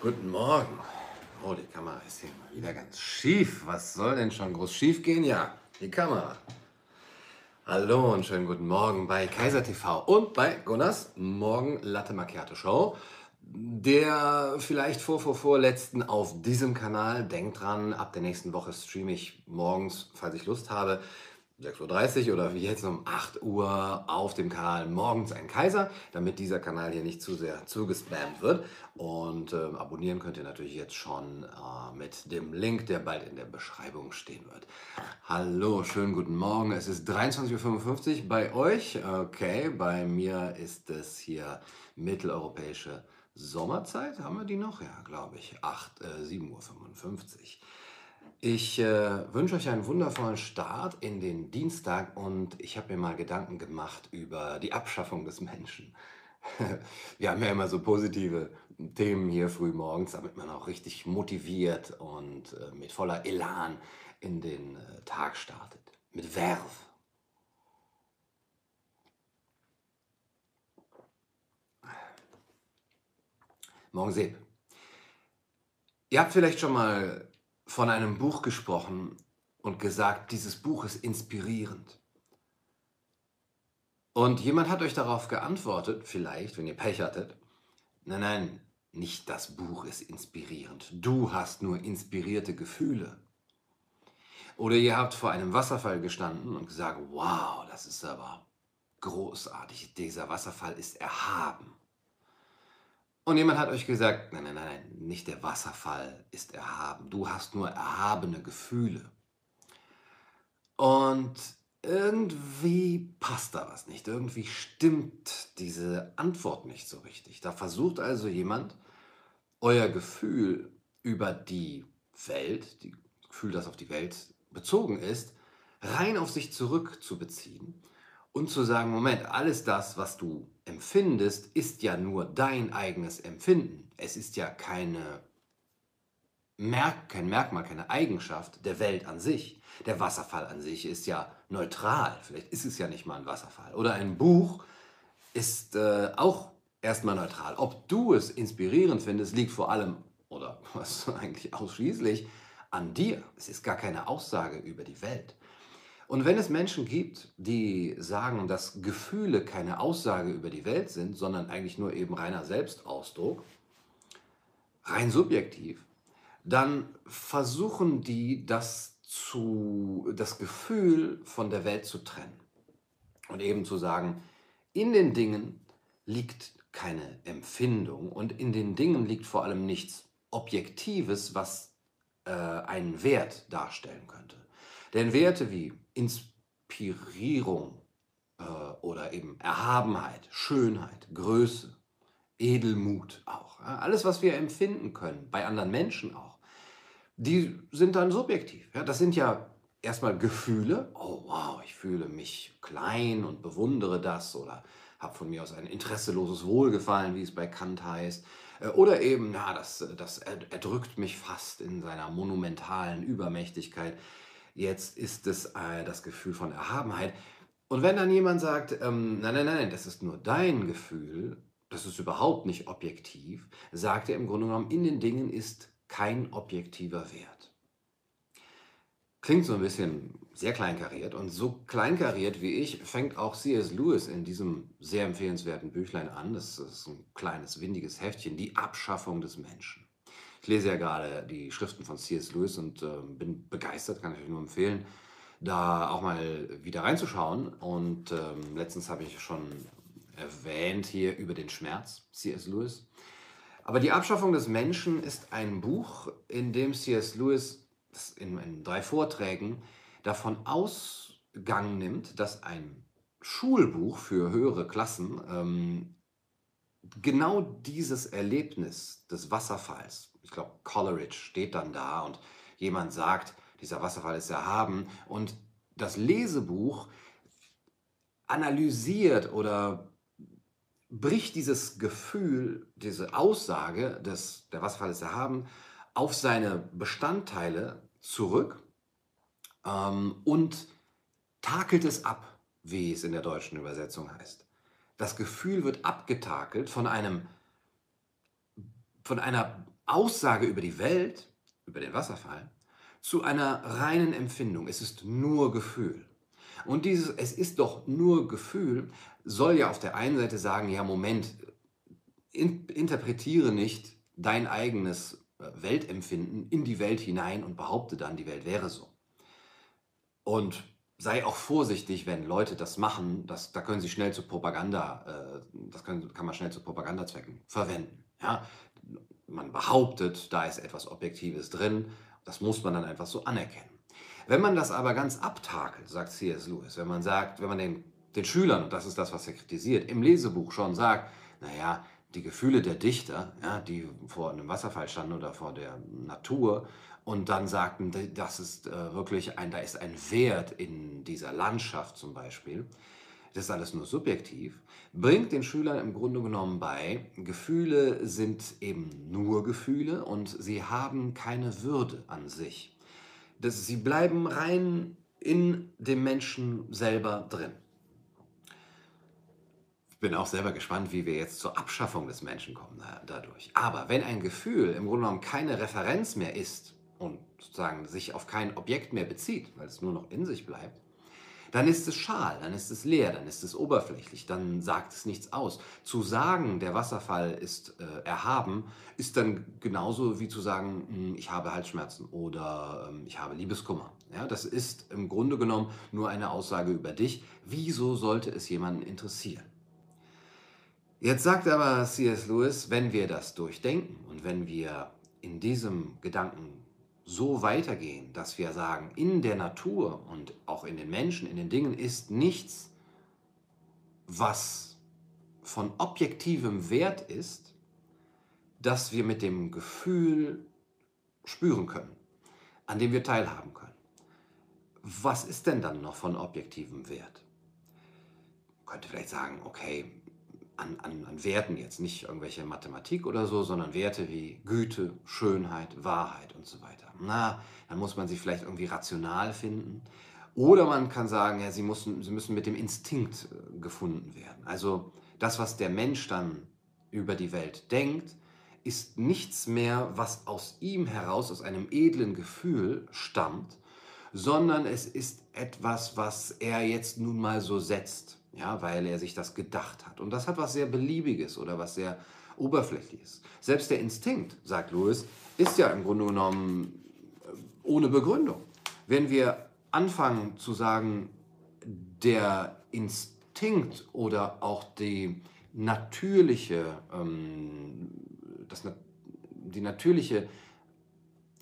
Guten Morgen. Oh, die Kamera ist hier mal wieder ganz schief. Was soll denn schon groß schief gehen? Ja, die Kamera. Hallo und schönen guten Morgen bei Kaiser TV und bei Gunnars Morgen Latte Macchiato Show. Der vielleicht vor, vor, vorletzten auf diesem Kanal. Denkt dran, ab der nächsten Woche streame ich morgens, falls ich Lust habe, 6.30 Uhr oder wie jetzt um 8 Uhr auf dem Kanal Morgens ein Kaiser, damit dieser Kanal hier nicht zu sehr zugespammt wird. Und äh, abonnieren könnt ihr natürlich jetzt schon äh, mit dem Link, der bald in der Beschreibung stehen wird. Hallo, schönen guten Morgen. Es ist 23.55 Uhr bei euch. Okay, bei mir ist es hier mitteleuropäische Sommerzeit. Haben wir die noch? Ja, glaube ich. 8, äh, 7.55 Uhr. Ich äh, wünsche euch einen wundervollen Start in den Dienstag und ich habe mir mal Gedanken gemacht über die Abschaffung des Menschen. Wir haben ja immer so positive Themen hier früh morgens, damit man auch richtig motiviert und äh, mit voller Elan in den äh, Tag startet. Mit Verve. Morgen Seb. Ihr habt vielleicht schon mal von einem Buch gesprochen und gesagt, dieses Buch ist inspirierend. Und jemand hat euch darauf geantwortet, vielleicht, wenn ihr Pech hattet, nein, nein, nicht das Buch ist inspirierend. Du hast nur inspirierte Gefühle. Oder ihr habt vor einem Wasserfall gestanden und gesagt, wow, das ist aber großartig, dieser Wasserfall ist erhaben. Und jemand hat euch gesagt, nein, nein, nein, nicht der Wasserfall ist erhaben. Du hast nur erhabene Gefühle. Und irgendwie passt da was nicht. Irgendwie stimmt diese Antwort nicht so richtig. Da versucht also jemand, euer Gefühl über die Welt, das Gefühl, das auf die Welt bezogen ist, rein auf sich zurückzubeziehen und zu sagen, Moment, alles das, was du empfindest, ist ja nur dein eigenes Empfinden. Es ist ja keine Merk kein Merkmal, keine Eigenschaft der Welt an sich. Der Wasserfall an sich ist ja neutral. Vielleicht ist es ja nicht mal ein Wasserfall. Oder ein Buch ist äh, auch erstmal neutral. Ob du es inspirierend findest, liegt vor allem oder was eigentlich ausschließlich an dir. Es ist gar keine Aussage über die Welt. Und wenn es Menschen gibt, die sagen, dass Gefühle keine Aussage über die Welt sind, sondern eigentlich nur eben reiner Selbstausdruck, rein subjektiv, dann versuchen die das, zu, das Gefühl von der Welt zu trennen. Und eben zu sagen, in den Dingen liegt keine Empfindung und in den Dingen liegt vor allem nichts Objektives, was äh, einen Wert darstellen könnte. Denn Werte wie Inspirierung äh, oder eben Erhabenheit, Schönheit, Größe, Edelmut auch, ja, alles, was wir empfinden können, bei anderen Menschen auch, die sind dann subjektiv. Ja, das sind ja erstmal Gefühle. Oh wow, ich fühle mich klein und bewundere das oder habe von mir aus ein interesseloses Wohlgefallen, wie es bei Kant heißt. Äh, oder eben, na, das, das erdrückt mich fast in seiner monumentalen Übermächtigkeit. Jetzt ist es äh, das Gefühl von Erhabenheit. Und wenn dann jemand sagt, ähm, nein, nein, nein, das ist nur dein Gefühl, das ist überhaupt nicht objektiv, sagt er im Grunde genommen, in den Dingen ist kein objektiver Wert. Klingt so ein bisschen sehr kleinkariert und so kleinkariert wie ich fängt auch C.S. Lewis in diesem sehr empfehlenswerten Büchlein an. Das ist ein kleines, windiges Heftchen, Die Abschaffung des Menschen. Ich lese ja gerade die Schriften von C.S. Lewis und äh, bin begeistert, kann ich euch nur empfehlen, da auch mal wieder reinzuschauen. Und ähm, letztens habe ich schon erwähnt hier über den Schmerz, C.S. Lewis. Aber die Abschaffung des Menschen ist ein Buch, in dem C.S. Lewis in, in drei Vorträgen davon Ausgang nimmt, dass ein Schulbuch für höhere Klassen ähm, genau dieses Erlebnis des Wasserfalls, ich glaube, Coleridge steht dann da und jemand sagt, dieser Wasserfall ist erhaben und das Lesebuch analysiert oder bricht dieses Gefühl, diese Aussage, des, der Wasserfall ist erhaben, auf seine Bestandteile zurück ähm, und takelt es ab, wie es in der deutschen Übersetzung heißt. Das Gefühl wird abgetakelt von einem von einer Aussage über die Welt, über den Wasserfall, zu einer reinen Empfindung. Es ist nur Gefühl. Und dieses, es ist doch nur Gefühl, soll ja auf der einen Seite sagen, ja, Moment, in, interpretiere nicht dein eigenes äh, Weltempfinden in die Welt hinein und behaupte dann, die Welt wäre so. Und sei auch vorsichtig, wenn Leute das machen, das, da können sie schnell zu Propaganda, äh, das können, kann man schnell zu Propagandazwecken verwenden. Ja? Man behauptet, da ist etwas Objektives drin, das muss man dann einfach so anerkennen. Wenn man das aber ganz abtakelt, sagt C.S. Lewis, wenn man sagt, wenn man den, den Schülern, und das ist das, was er kritisiert, im Lesebuch schon sagt, naja, die Gefühle der Dichter, ja, die vor einem Wasserfall standen oder vor der Natur und dann sagten, das ist äh, wirklich ein, da ist ein Wert in dieser Landschaft zum Beispiel, das ist alles nur subjektiv, bringt den Schülern im Grunde genommen bei, Gefühle sind eben nur Gefühle und sie haben keine Würde an sich. Das, sie bleiben rein in dem Menschen selber drin. Ich bin auch selber gespannt, wie wir jetzt zur Abschaffung des Menschen kommen dadurch. Aber wenn ein Gefühl im Grunde genommen keine Referenz mehr ist und sozusagen sich auf kein Objekt mehr bezieht, weil es nur noch in sich bleibt, dann ist es schal, dann ist es leer, dann ist es oberflächlich, dann sagt es nichts aus. Zu sagen, der Wasserfall ist äh, erhaben, ist dann genauso wie zu sagen, hm, ich habe Halsschmerzen oder äh, ich habe Liebeskummer. Ja, das ist im Grunde genommen nur eine Aussage über dich. Wieso sollte es jemanden interessieren? Jetzt sagt aber C.S. Lewis, wenn wir das durchdenken und wenn wir in diesem Gedanken so weitergehen, dass wir sagen, in der Natur und auch in den Menschen, in den Dingen ist nichts, was von objektivem Wert ist, das wir mit dem Gefühl spüren können, an dem wir teilhaben können. Was ist denn dann noch von objektivem Wert? Man könnte vielleicht sagen, okay, an, an, an Werten jetzt, nicht irgendwelche Mathematik oder so, sondern Werte wie Güte, Schönheit, Wahrheit und so weiter. Na, dann muss man sie vielleicht irgendwie rational finden. Oder man kann sagen, ja, sie, müssen, sie müssen mit dem Instinkt äh, gefunden werden. Also das, was der Mensch dann über die Welt denkt, ist nichts mehr, was aus ihm heraus, aus einem edlen Gefühl stammt, sondern es ist etwas, was er jetzt nun mal so setzt ja, weil er sich das gedacht hat. Und das hat was sehr Beliebiges oder was sehr Oberflächliches. Selbst der Instinkt, sagt Lewis, ist ja im Grunde genommen ohne Begründung. Wenn wir anfangen zu sagen, der Instinkt oder auch die natürliche, ähm, das, die natürliche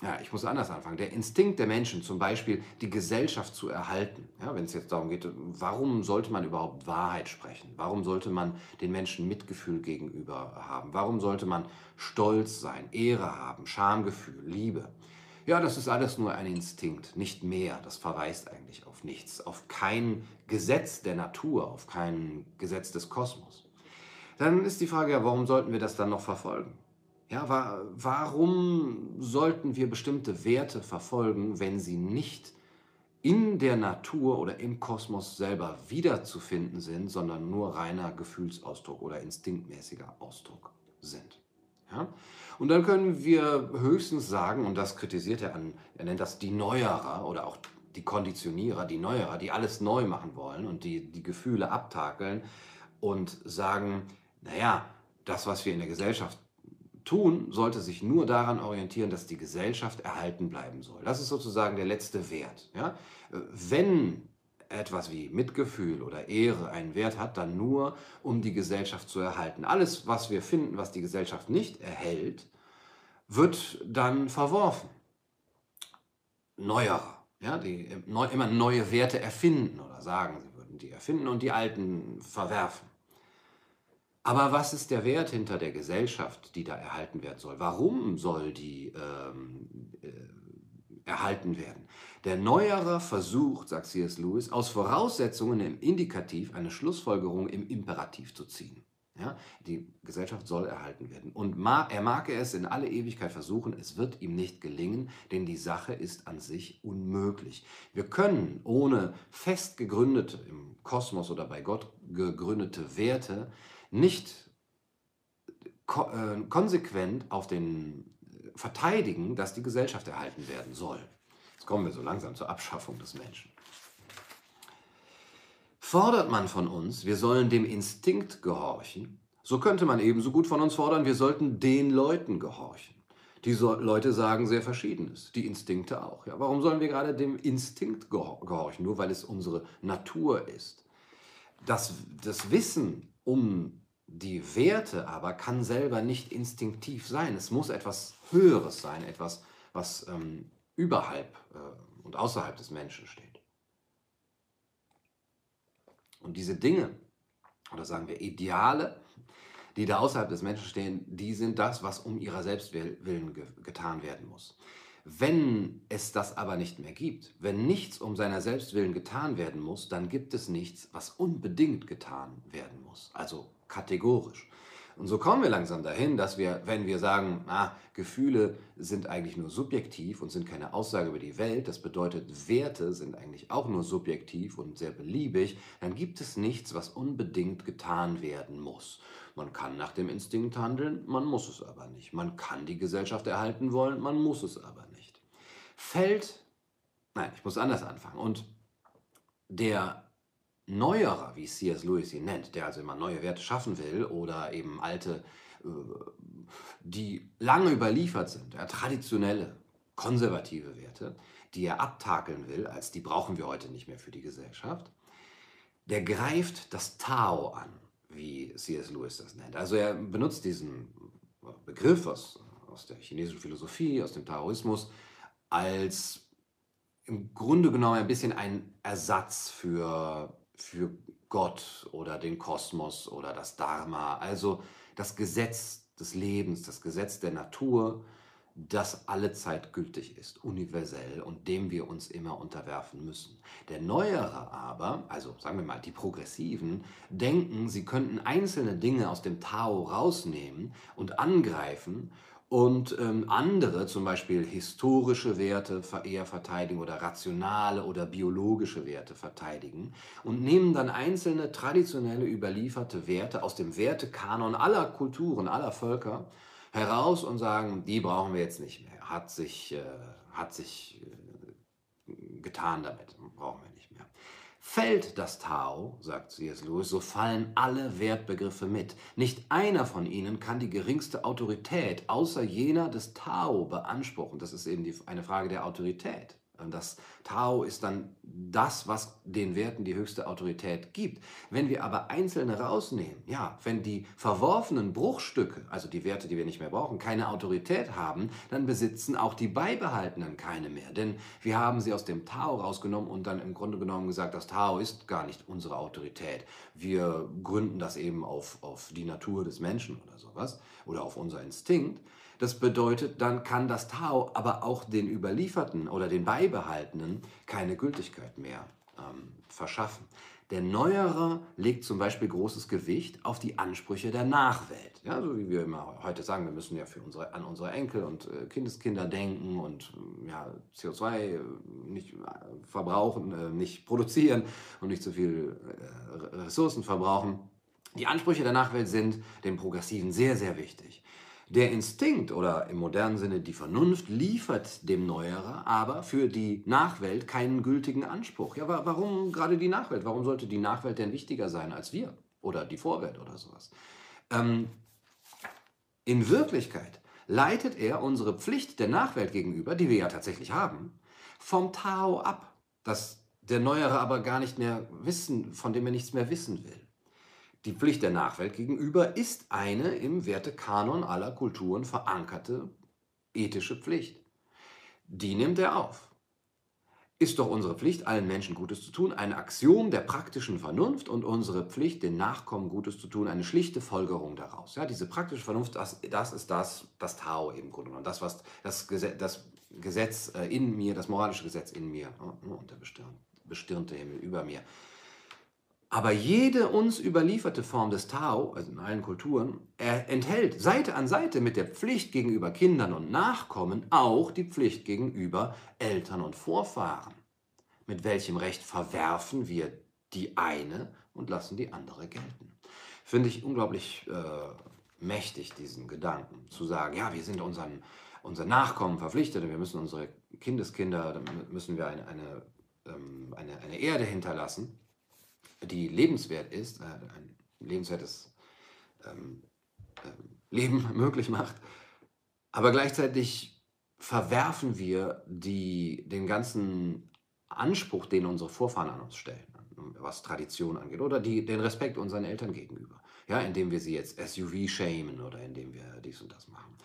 ja, ich muss anders anfangen. Der Instinkt der Menschen, zum Beispiel die Gesellschaft zu erhalten, ja, wenn es jetzt darum geht, warum sollte man überhaupt Wahrheit sprechen? Warum sollte man den Menschen Mitgefühl gegenüber haben? Warum sollte man Stolz sein, Ehre haben, Schamgefühl, Liebe? Ja, das ist alles nur ein Instinkt, nicht mehr. Das verweist eigentlich auf nichts, auf kein Gesetz der Natur, auf kein Gesetz des Kosmos. Dann ist die Frage ja, warum sollten wir das dann noch verfolgen? Ja, wa warum sollten wir bestimmte Werte verfolgen, wenn sie nicht in der Natur oder im Kosmos selber wiederzufinden sind, sondern nur reiner Gefühlsausdruck oder instinktmäßiger Ausdruck sind? Ja? Und dann können wir höchstens sagen, und das kritisiert er an, er nennt das die Neuerer oder auch die Konditionierer, die Neuerer, die alles neu machen wollen und die die Gefühle abtakeln und sagen, naja, das, was wir in der Gesellschaft tun, sollte sich nur daran orientieren, dass die Gesellschaft erhalten bleiben soll. Das ist sozusagen der letzte Wert. Ja? Wenn etwas wie Mitgefühl oder Ehre einen Wert hat, dann nur, um die Gesellschaft zu erhalten. Alles, was wir finden, was die Gesellschaft nicht erhält, wird dann verworfen. Neuerer, ja, die immer neue Werte erfinden oder sagen, sie würden die erfinden und die alten verwerfen. Aber was ist der Wert hinter der Gesellschaft, die da erhalten werden soll? Warum soll die ähm, äh, erhalten werden? Der Neuerer versucht, sagt C.S. Lewis, aus Voraussetzungen im Indikativ eine Schlussfolgerung im Imperativ zu ziehen. Ja, die Gesellschaft soll erhalten werden. Und er mag es in alle Ewigkeit versuchen, es wird ihm nicht gelingen, denn die Sache ist an sich unmöglich. Wir können ohne fest gegründete, im Kosmos oder bei Gott gegründete Werte nicht ko äh, konsequent auf den verteidigen, dass die Gesellschaft erhalten werden soll. Jetzt kommen wir so langsam zur Abschaffung des Menschen. Fordert man von uns, wir sollen dem Instinkt gehorchen, so könnte man ebenso gut von uns fordern, wir sollten den Leuten gehorchen. Die Leute sagen sehr Verschiedenes, die Instinkte auch. Ja, warum sollen wir gerade dem Instinkt gehorchen? Nur weil es unsere Natur ist. Das, das Wissen um die Werte aber kann selber nicht instinktiv sein. Es muss etwas Höheres sein, etwas, was ähm, überhalb äh, und außerhalb des Menschen steht. Und diese Dinge, oder sagen wir Ideale, die da außerhalb des Menschen stehen, die sind das, was um ihrer Selbstwillen ge getan werden muss. Wenn es das aber nicht mehr gibt, wenn nichts um seiner Selbstwillen getan werden muss, dann gibt es nichts, was unbedingt getan werden muss. Also kategorisch. Und so kommen wir langsam dahin, dass wir, wenn wir sagen, ah, Gefühle sind eigentlich nur subjektiv und sind keine Aussage über die Welt, das bedeutet, Werte sind eigentlich auch nur subjektiv und sehr beliebig, dann gibt es nichts, was unbedingt getan werden muss. Man kann nach dem Instinkt handeln, man muss es aber nicht. Man kann die Gesellschaft erhalten wollen, man muss es aber nicht. Fällt, nein, ich muss anders anfangen. Und der Neuerer, wie C.S. Lewis ihn nennt, der also immer neue Werte schaffen will oder eben alte, äh, die lange überliefert sind, ja, traditionelle, konservative Werte, die er abtakeln will, als die brauchen wir heute nicht mehr für die Gesellschaft, der greift das Tao an wie C.S. Lewis das nennt. Also er benutzt diesen Begriff aus, aus der chinesischen Philosophie, aus dem Taoismus, als im Grunde genommen ein bisschen ein Ersatz für, für Gott oder den Kosmos oder das Dharma, also das Gesetz des Lebens, das Gesetz der Natur, das alle Zeit gültig ist, universell und dem wir uns immer unterwerfen müssen. Der Neuere aber, also sagen wir mal die Progressiven, denken, sie könnten einzelne Dinge aus dem Tao rausnehmen und angreifen und ähm, andere, zum Beispiel historische Werte eher verteidigen oder rationale oder biologische Werte verteidigen und nehmen dann einzelne traditionelle überlieferte Werte aus dem Wertekanon aller Kulturen, aller Völker heraus und sagen, die brauchen wir jetzt nicht mehr. Hat sich, äh, hat sich äh, getan damit, brauchen wir nicht mehr. Fällt das Tao, sagt C.S. Lewis, so fallen alle Wertbegriffe mit. Nicht einer von ihnen kann die geringste Autorität außer jener des Tao beanspruchen. Das ist eben die, eine Frage der Autorität. Das Tao ist dann das, was den Werten die höchste Autorität gibt. Wenn wir aber einzelne rausnehmen, ja, wenn die verworfenen Bruchstücke, also die Werte, die wir nicht mehr brauchen, keine Autorität haben, dann besitzen auch die beibehaltenen keine mehr. Denn wir haben sie aus dem Tao rausgenommen und dann im Grunde genommen gesagt, das Tao ist gar nicht unsere Autorität. Wir gründen das eben auf, auf die Natur des Menschen oder sowas oder auf unser Instinkt. Das bedeutet, dann kann das Tao aber auch den Überlieferten oder den Beibehaltenen keine Gültigkeit mehr ähm, verschaffen. Der Neuere legt zum Beispiel großes Gewicht auf die Ansprüche der Nachwelt. Ja, so wie wir immer heute sagen, wir müssen ja für unsere, an unsere Enkel und äh, Kindeskinder denken und ja, CO2 äh, nicht äh, verbrauchen, äh, nicht produzieren und nicht zu viel äh, Ressourcen verbrauchen. Die Ansprüche der Nachwelt sind den Progressiven sehr, sehr wichtig. Der Instinkt oder im modernen Sinne die Vernunft liefert dem Neuerer aber für die Nachwelt keinen gültigen Anspruch. Ja, warum gerade die Nachwelt? Warum sollte die Nachwelt denn wichtiger sein als wir oder die Vorwelt oder sowas? Ähm, in Wirklichkeit leitet er unsere Pflicht der Nachwelt gegenüber, die wir ja tatsächlich haben, vom Tao ab, das der Neuere aber gar nicht mehr wissen, von dem er nichts mehr wissen will. Die Pflicht der Nachwelt gegenüber ist eine im Wertekanon aller Kulturen verankerte ethische Pflicht. Die nimmt er auf. Ist doch unsere Pflicht, allen Menschen Gutes zu tun, ein Axiom der praktischen Vernunft und unsere Pflicht, den Nachkommen Gutes zu tun, eine schlichte Folgerung daraus. Ja, diese praktische Vernunft, das, das ist das, das Tao im Grunde genommen, das, was das Gesetz, das Gesetz äh, in mir, das moralische Gesetz in mir ne, und der bestirnte Himmel über mir aber jede uns überlieferte Form des Tao, also in allen Kulturen, enthält Seite an Seite mit der Pflicht gegenüber Kindern und Nachkommen auch die Pflicht gegenüber Eltern und Vorfahren. Mit welchem Recht verwerfen wir die eine und lassen die andere gelten? Finde ich unglaublich äh, mächtig, diesen Gedanken, zu sagen, ja, wir sind unseren unser Nachkommen verpflichtet und wir müssen unsere Kindeskinder, müssen wir eine, eine, ähm, eine, eine Erde hinterlassen, die lebenswert ist, äh, ein lebenswertes ähm, ähm, Leben möglich macht. Aber gleichzeitig verwerfen wir die, den ganzen Anspruch, den unsere Vorfahren an uns stellen, was Tradition angeht, oder die, den Respekt unseren Eltern gegenüber, ja, indem wir sie jetzt SUV shamen oder indem wir dies und das machen.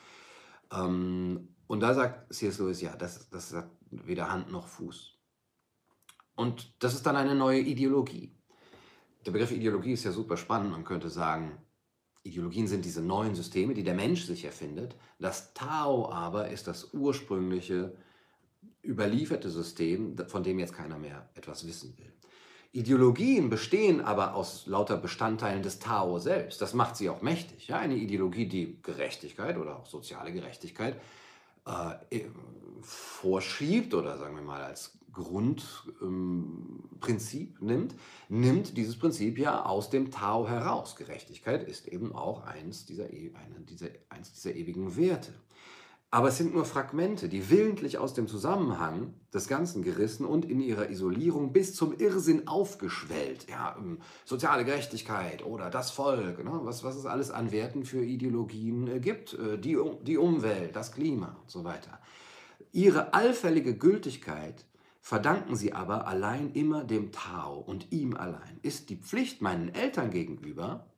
Ähm, und da sagt C.S. Lewis, ja, das, das hat weder Hand noch Fuß. Und das ist dann eine neue Ideologie. Der Begriff Ideologie ist ja super spannend. Man könnte sagen, Ideologien sind diese neuen Systeme, die der Mensch sich erfindet. Das Tao aber ist das ursprüngliche, überlieferte System, von dem jetzt keiner mehr etwas wissen will. Ideologien bestehen aber aus lauter Bestandteilen des Tao selbst. Das macht sie auch mächtig. Ja? Eine Ideologie, die Gerechtigkeit oder auch soziale Gerechtigkeit äh, vorschiebt oder sagen wir mal als Grundprinzip ähm, nimmt, nimmt dieses Prinzip ja aus dem Tao heraus. Gerechtigkeit ist eben auch eins dieser, e, eins dieser ewigen Werte. Aber es sind nur Fragmente, die willentlich aus dem Zusammenhang des Ganzen gerissen und in ihrer Isolierung bis zum Irrsinn aufgeschwellt. Ja, ähm, soziale Gerechtigkeit oder das Volk, ne, was, was es alles an Werten für Ideologien äh, gibt, äh, die, die Umwelt, das Klima und so weiter. Ihre allfällige Gültigkeit verdanken sie aber allein immer dem Tao und ihm allein. Ist die Pflicht meinen Eltern gegenüber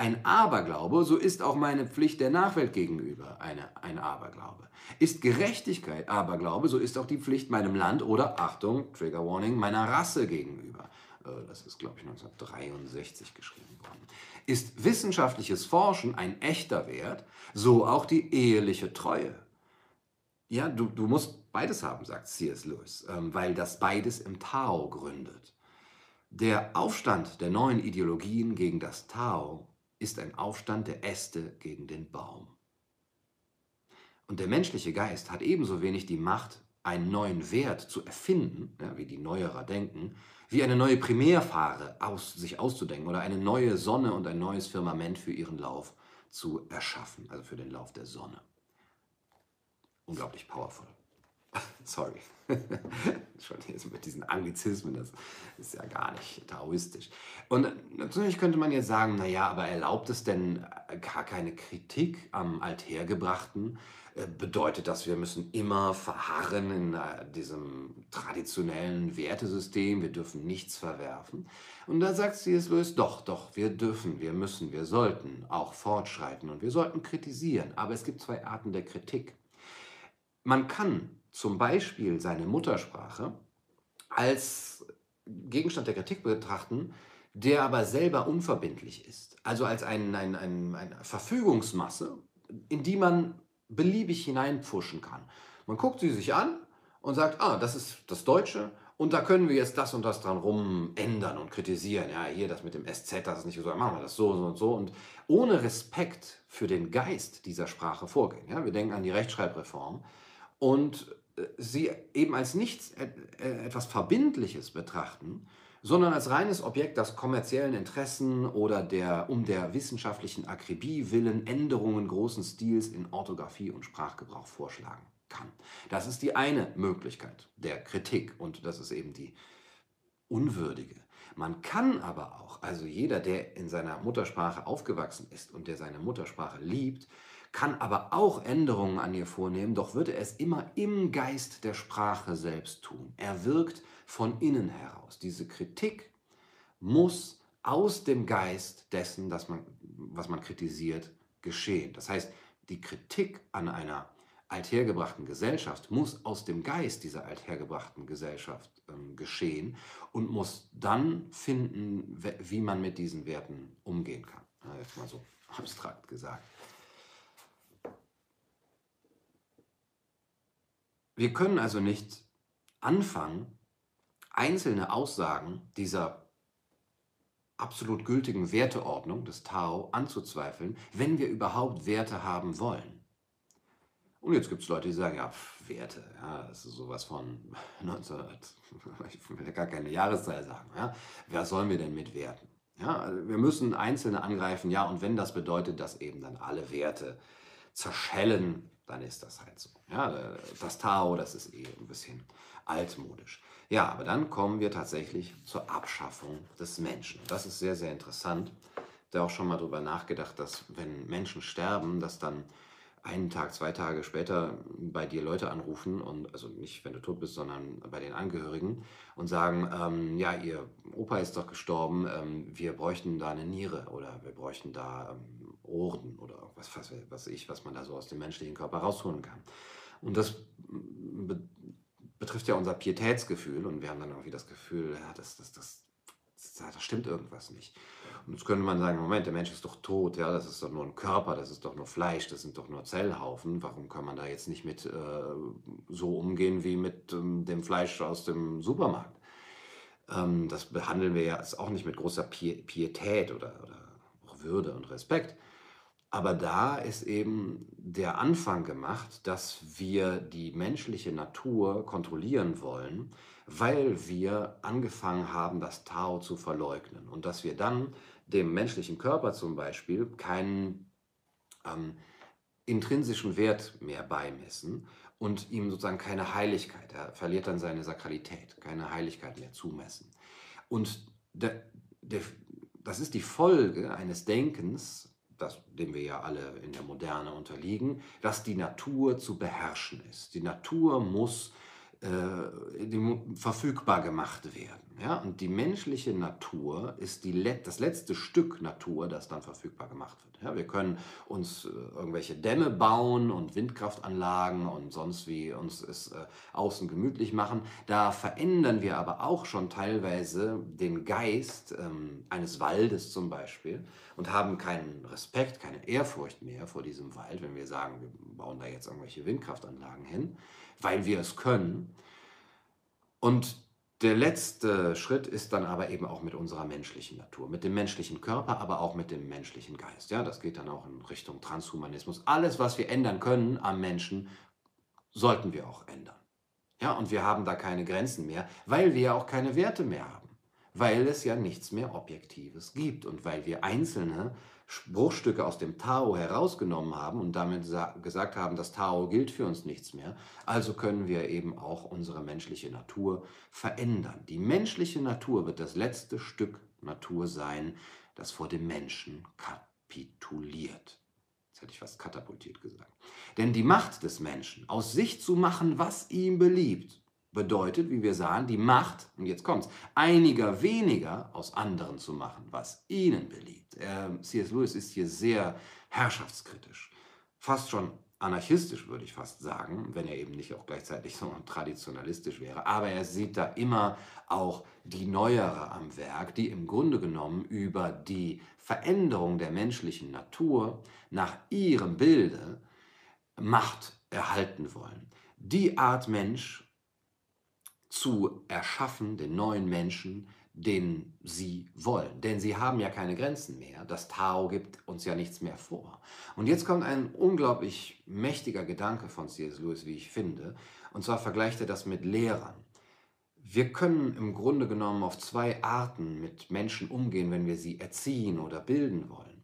ein Aberglaube, so ist auch meine Pflicht der Nachwelt gegenüber eine, ein Aberglaube. Ist Gerechtigkeit Aberglaube, so ist auch die Pflicht meinem Land oder, Achtung, Trigger Warning, meiner Rasse gegenüber. Äh, das ist, glaube ich, 1963 geschrieben worden. Ist wissenschaftliches Forschen ein echter Wert, so auch die eheliche Treue. Ja, du, du musst beides haben, sagt C.S. Lewis, ähm, weil das beides im Tao gründet. Der Aufstand der neuen Ideologien gegen das Tao ist ein Aufstand der Äste gegen den Baum. Und der menschliche Geist hat ebenso wenig die Macht, einen neuen Wert zu erfinden, ja, wie die Neuerer denken, wie eine neue Primärfahre aus, sich auszudenken oder eine neue Sonne und ein neues Firmament für ihren Lauf zu erschaffen, also für den Lauf der Sonne. Unglaublich powerful. Sorry. Schon jetzt mit diesen Anglizismen, das ist ja gar nicht taoistisch. Und natürlich könnte man jetzt sagen, naja, aber erlaubt es denn gar keine Kritik am Althergebrachten? Äh, bedeutet das, wir müssen immer verharren in äh, diesem traditionellen Wertesystem, wir dürfen nichts verwerfen. Und da sagt C.S. Lewis, doch, doch, wir dürfen, wir müssen, wir sollten auch fortschreiten und wir sollten kritisieren. Aber es gibt zwei Arten der Kritik. Man kann zum Beispiel seine Muttersprache als Gegenstand der Kritik betrachten, der aber selber unverbindlich ist. Also als ein, ein, ein, eine Verfügungsmasse, in die man beliebig hineinpfuschen kann. Man guckt sie sich an und sagt, ah, das ist das Deutsche und da können wir jetzt das und das dran rum ändern und kritisieren. Ja, hier das mit dem SZ, das ist nicht so, machen wir das so, und so. Und ohne Respekt für den Geist dieser Sprache vorgehen. Ja, wir denken an die Rechtschreibreform und sie eben als nichts etwas Verbindliches betrachten, sondern als reines Objekt, das kommerziellen Interessen oder der um der wissenschaftlichen Akribie willen Änderungen großen Stils in Orthographie und Sprachgebrauch vorschlagen kann. Das ist die eine Möglichkeit der Kritik und das ist eben die unwürdige. Man kann aber auch, also jeder, der in seiner Muttersprache aufgewachsen ist und der seine Muttersprache liebt, kann aber auch Änderungen an ihr vornehmen, doch wird er es immer im Geist der Sprache selbst tun. Er wirkt von innen heraus. Diese Kritik muss aus dem Geist dessen, das man, was man kritisiert, geschehen. Das heißt, die Kritik an einer althergebrachten Gesellschaft muss aus dem Geist dieser althergebrachten Gesellschaft ähm, geschehen und muss dann finden, wie man mit diesen Werten umgehen kann. Jetzt mal so abstrakt gesagt. Wir können also nicht anfangen, einzelne Aussagen dieser absolut gültigen Werteordnung des Tao anzuzweifeln, wenn wir überhaupt Werte haben wollen. Und jetzt gibt es Leute, die sagen, ja, Werte, ja, das ist sowas von 19, ich will ja gar keine Jahreszahl sagen, ja, was sollen wir denn mit Werten? Ja, also wir müssen Einzelne angreifen, ja, und wenn das bedeutet, dass eben dann alle Werte zerschellen, dann ist das halt so. Ja, das Tao, das ist eh ein bisschen altmodisch. Ja, aber dann kommen wir tatsächlich zur Abschaffung des Menschen. Das ist sehr, sehr interessant. Ich habe auch schon mal darüber nachgedacht, dass wenn Menschen sterben, dass dann einen Tag, zwei Tage später bei dir Leute anrufen und also nicht, wenn du tot bist, sondern bei den Angehörigen und sagen, ähm, ja, ihr Opa ist doch gestorben, ähm, wir bräuchten da eine Niere oder wir bräuchten da ähm, Ohren oder was, was, was ich, was man da so aus dem menschlichen Körper rausholen kann. Und das be betrifft ja unser Pietätsgefühl und wir haben dann irgendwie das Gefühl, ja, das, das, das, das stimmt irgendwas nicht. Und jetzt könnte man sagen, Moment, der Mensch ist doch tot, ja, das ist doch nur ein Körper, das ist doch nur Fleisch, das sind doch nur Zellhaufen. Warum kann man da jetzt nicht mit äh, so umgehen wie mit ähm, dem Fleisch aus dem Supermarkt? Ähm, das behandeln wir ja auch nicht mit großer Pietät oder, oder auch Würde und Respekt. Aber da ist eben der Anfang gemacht, dass wir die menschliche Natur kontrollieren wollen, weil wir angefangen haben, das Tao zu verleugnen und dass wir dann dem menschlichen Körper zum Beispiel keinen ähm, intrinsischen Wert mehr beimessen und ihm sozusagen keine Heiligkeit, er verliert dann seine Sakralität, keine Heiligkeit mehr zumessen. Und der, der, das ist die Folge eines Denkens, das, dem wir ja alle in der Moderne unterliegen, dass die Natur zu beherrschen ist. Die Natur muss äh, verfügbar gemacht werden. Ja? Und die menschliche Natur ist die, das letzte Stück Natur, das dann verfügbar gemacht wird. Ja? Wir können uns äh, irgendwelche Dämme bauen und Windkraftanlagen und sonst wie uns es äh, außen gemütlich machen. Da verändern wir aber auch schon teilweise den Geist ähm, eines Waldes zum Beispiel und haben keinen Respekt, keine Ehrfurcht mehr vor diesem Wald, wenn wir sagen, wir bauen da jetzt irgendwelche Windkraftanlagen hin weil wir es können. Und der letzte Schritt ist dann aber eben auch mit unserer menschlichen Natur, mit dem menschlichen Körper, aber auch mit dem menschlichen Geist. Ja, das geht dann auch in Richtung Transhumanismus. Alles, was wir ändern können am Menschen, sollten wir auch ändern. Ja, und wir haben da keine Grenzen mehr, weil wir ja auch keine Werte mehr haben, weil es ja nichts mehr Objektives gibt und weil wir einzelne Bruchstücke aus dem Tao herausgenommen haben und damit gesagt haben, das Tao gilt für uns nichts mehr, also können wir eben auch unsere menschliche Natur verändern. Die menschliche Natur wird das letzte Stück Natur sein, das vor dem Menschen kapituliert. Jetzt hätte ich fast katapultiert gesagt. Denn die Macht des Menschen, aus sich zu machen, was ihm beliebt, bedeutet, wie wir sahen, die Macht, und jetzt kommt's, einiger weniger aus anderen zu machen, was ihnen beliebt. Ähm, C.S. Lewis ist hier sehr herrschaftskritisch, fast schon anarchistisch, würde ich fast sagen, wenn er eben nicht auch gleichzeitig so traditionalistisch wäre. Aber er sieht da immer auch die Neuere am Werk, die im Grunde genommen über die Veränderung der menschlichen Natur nach ihrem Bilde Macht erhalten wollen. Die Art Mensch zu erschaffen, den neuen Menschen, den sie wollen. Denn sie haben ja keine Grenzen mehr. Das Tao gibt uns ja nichts mehr vor. Und jetzt kommt ein unglaublich mächtiger Gedanke von C.S. Lewis, wie ich finde. Und zwar vergleicht er das mit Lehrern. Wir können im Grunde genommen auf zwei Arten mit Menschen umgehen, wenn wir sie erziehen oder bilden wollen.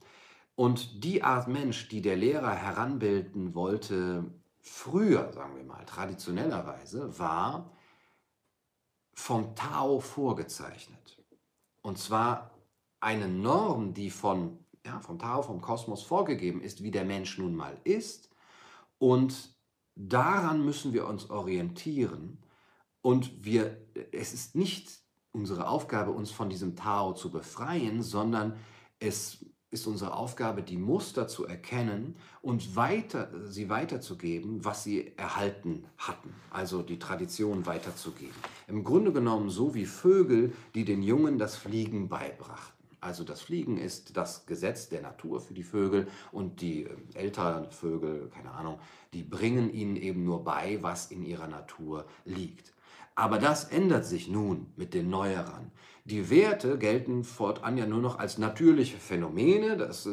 Und die Art Mensch, die der Lehrer heranbilden wollte, früher, sagen wir mal, traditionellerweise, war vom Tao vorgezeichnet. Und zwar eine Norm, die von, ja, vom Tao, vom Kosmos vorgegeben ist, wie der Mensch nun mal ist. Und daran müssen wir uns orientieren. Und wir, es ist nicht unsere Aufgabe, uns von diesem Tao zu befreien, sondern es ist unsere Aufgabe, die Muster zu erkennen und weiter, sie weiterzugeben, was sie erhalten hatten, also die Tradition weiterzugeben. Im Grunde genommen so wie Vögel, die den Jungen das Fliegen beibrachten. Also das Fliegen ist das Gesetz der Natur für die Vögel und die äh, älteren Vögel, keine Ahnung, die bringen ihnen eben nur bei, was in ihrer Natur liegt. Aber das ändert sich nun mit den Neuerern. Die Werte gelten fortan ja nur noch als natürliche Phänomene, das äh,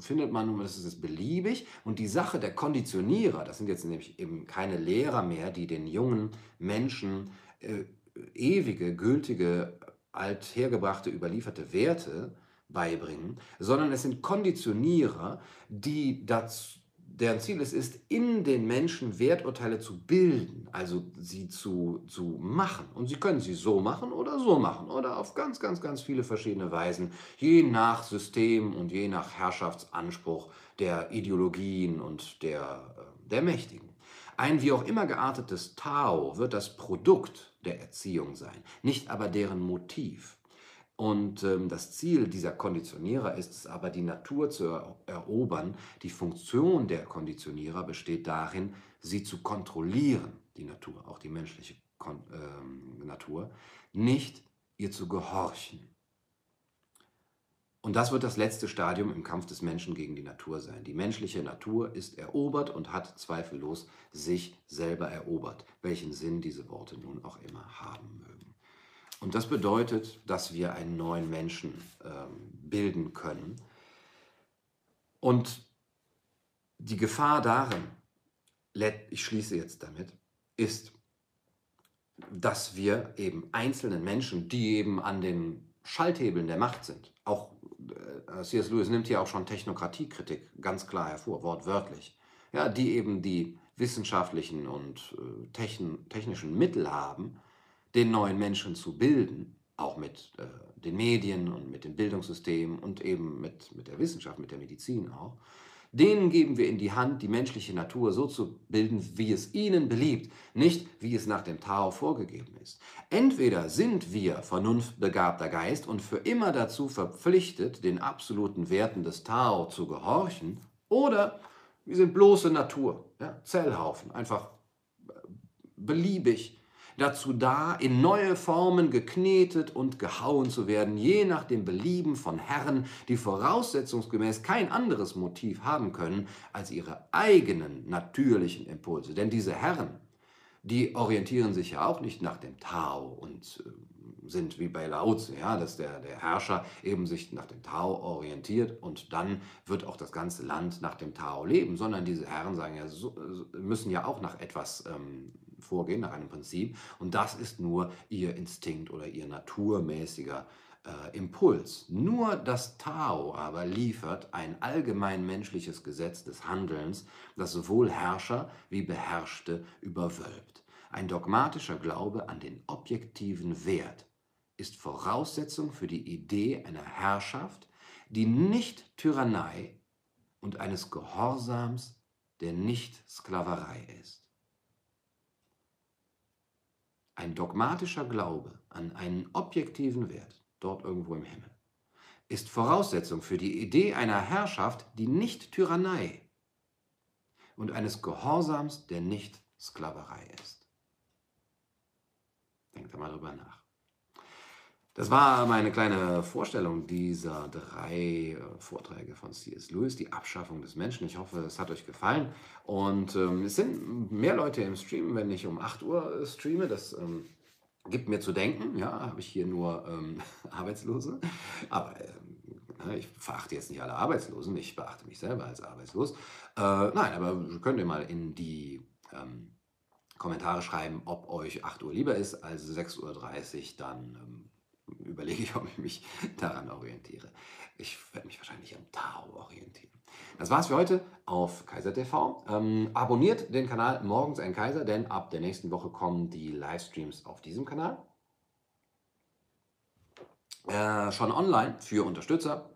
findet man, das ist beliebig. Und die Sache der Konditionierer, das sind jetzt nämlich eben keine Lehrer mehr, die den jungen Menschen äh, ewige, gültige, althergebrachte, überlieferte Werte beibringen, sondern es sind Konditionierer, die dazu deren Ziel es ist, in den Menschen Werturteile zu bilden, also sie zu, zu machen. Und sie können sie so machen oder so machen oder auf ganz, ganz, ganz viele verschiedene Weisen, je nach System und je nach Herrschaftsanspruch der Ideologien und der, äh, der Mächtigen. Ein wie auch immer geartetes Tao wird das Produkt der Erziehung sein, nicht aber deren Motiv. Und ähm, das Ziel dieser Konditionierer ist es aber, die Natur zu erobern. Die Funktion der Konditionierer besteht darin, sie zu kontrollieren, die Natur, auch die menschliche Kon ähm, Natur, nicht ihr zu gehorchen. Und das wird das letzte Stadium im Kampf des Menschen gegen die Natur sein. Die menschliche Natur ist erobert und hat zweifellos sich selber erobert, welchen Sinn diese Worte nun auch immer haben mögen. Und das bedeutet, dass wir einen neuen Menschen ähm, bilden können. Und die Gefahr darin, ich schließe jetzt damit, ist, dass wir eben einzelnen Menschen, die eben an den Schalthebeln der Macht sind, auch äh, C.S. Lewis nimmt hier auch schon Technokratiekritik ganz klar hervor, wortwörtlich, ja, die eben die wissenschaftlichen und äh, technischen Mittel haben, den neuen Menschen zu bilden, auch mit äh, den Medien und mit dem Bildungssystem und eben mit, mit der Wissenschaft, mit der Medizin auch, denen geben wir in die Hand, die menschliche Natur so zu bilden, wie es ihnen beliebt, nicht wie es nach dem Tao vorgegeben ist. Entweder sind wir vernunftbegabter Geist und für immer dazu verpflichtet, den absoluten Werten des Tao zu gehorchen, oder wir sind bloße Natur, ja, Zellhaufen, einfach äh, beliebig dazu da, in neue Formen geknetet und gehauen zu werden, je nach dem Belieben von Herren, die voraussetzungsgemäß kein anderes Motiv haben können als ihre eigenen natürlichen Impulse. Denn diese Herren, die orientieren sich ja auch nicht nach dem Tao und äh, sind wie bei Lao Tzu, ja, dass der, der Herrscher eben sich nach dem Tao orientiert und dann wird auch das ganze Land nach dem Tao leben, sondern diese Herren sagen ja, so, müssen ja auch nach etwas ähm, vorgehen, nach einem Prinzip. Und das ist nur ihr Instinkt oder ihr naturmäßiger äh, Impuls. Nur das Tao aber liefert ein allgemein menschliches Gesetz des Handelns, das sowohl Herrscher wie Beherrschte überwölbt. Ein dogmatischer Glaube an den objektiven Wert ist Voraussetzung für die Idee einer Herrschaft, die nicht Tyrannei und eines Gehorsams, der nicht Sklaverei ist. Ein dogmatischer Glaube an einen objektiven Wert, dort irgendwo im Himmel, ist Voraussetzung für die Idee einer Herrschaft, die nicht Tyrannei und eines Gehorsams, der nicht Sklaverei ist. Denkt einmal darüber nach. Das war meine kleine Vorstellung dieser drei äh, Vorträge von C.S. Lewis, die Abschaffung des Menschen. Ich hoffe, es hat euch gefallen. Und ähm, es sind mehr Leute im Stream, wenn ich um 8 Uhr äh, streame. Das ähm, gibt mir zu denken. Ja, habe ich hier nur ähm, Arbeitslose. Aber ähm, ne, ich verachte jetzt nicht alle Arbeitslosen. Ich beachte mich selber als arbeitslos. Äh, nein, aber könnt ihr mal in die ähm, Kommentare schreiben, ob euch 8 Uhr lieber ist als 6.30 Uhr. Dann ähm, überlege ich, ob ich mich daran orientiere. Ich werde mich wahrscheinlich am Tao orientieren. Das war's für heute auf Kaiser TV. Ähm, abonniert den Kanal Morgens ein Kaiser, denn ab der nächsten Woche kommen die Livestreams auf diesem Kanal. Äh, schon online für Unterstützer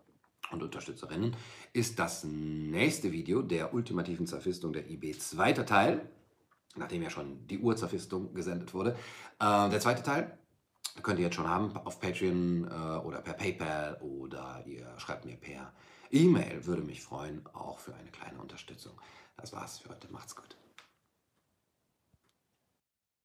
und Unterstützerinnen ist das nächste Video der ultimativen Zerfistung der IB zweiter Teil, nachdem ja schon die Urzerfistung gesendet wurde. Äh, der zweite Teil könnt ihr jetzt schon haben auf Patreon äh, oder per PayPal oder ihr schreibt mir per E-Mail. Würde mich freuen, auch für eine kleine Unterstützung. Das war's für heute. Macht's gut.